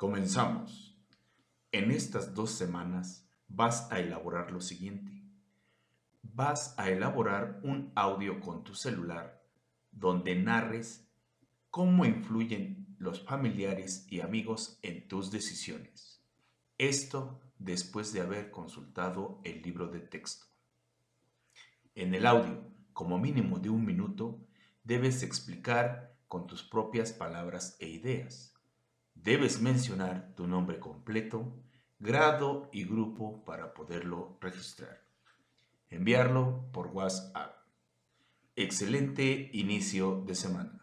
Comenzamos. En estas dos semanas vas a elaborar lo siguiente. Vas a elaborar un audio con tu celular donde narres cómo influyen los familiares y amigos en tus decisiones. Esto después de haber consultado el libro de texto. En el audio, como mínimo de un minuto, debes explicar con tus propias palabras e ideas. Debes mencionar tu nombre completo, grado y grupo para poderlo registrar. Enviarlo por WhatsApp. Excelente inicio de semana.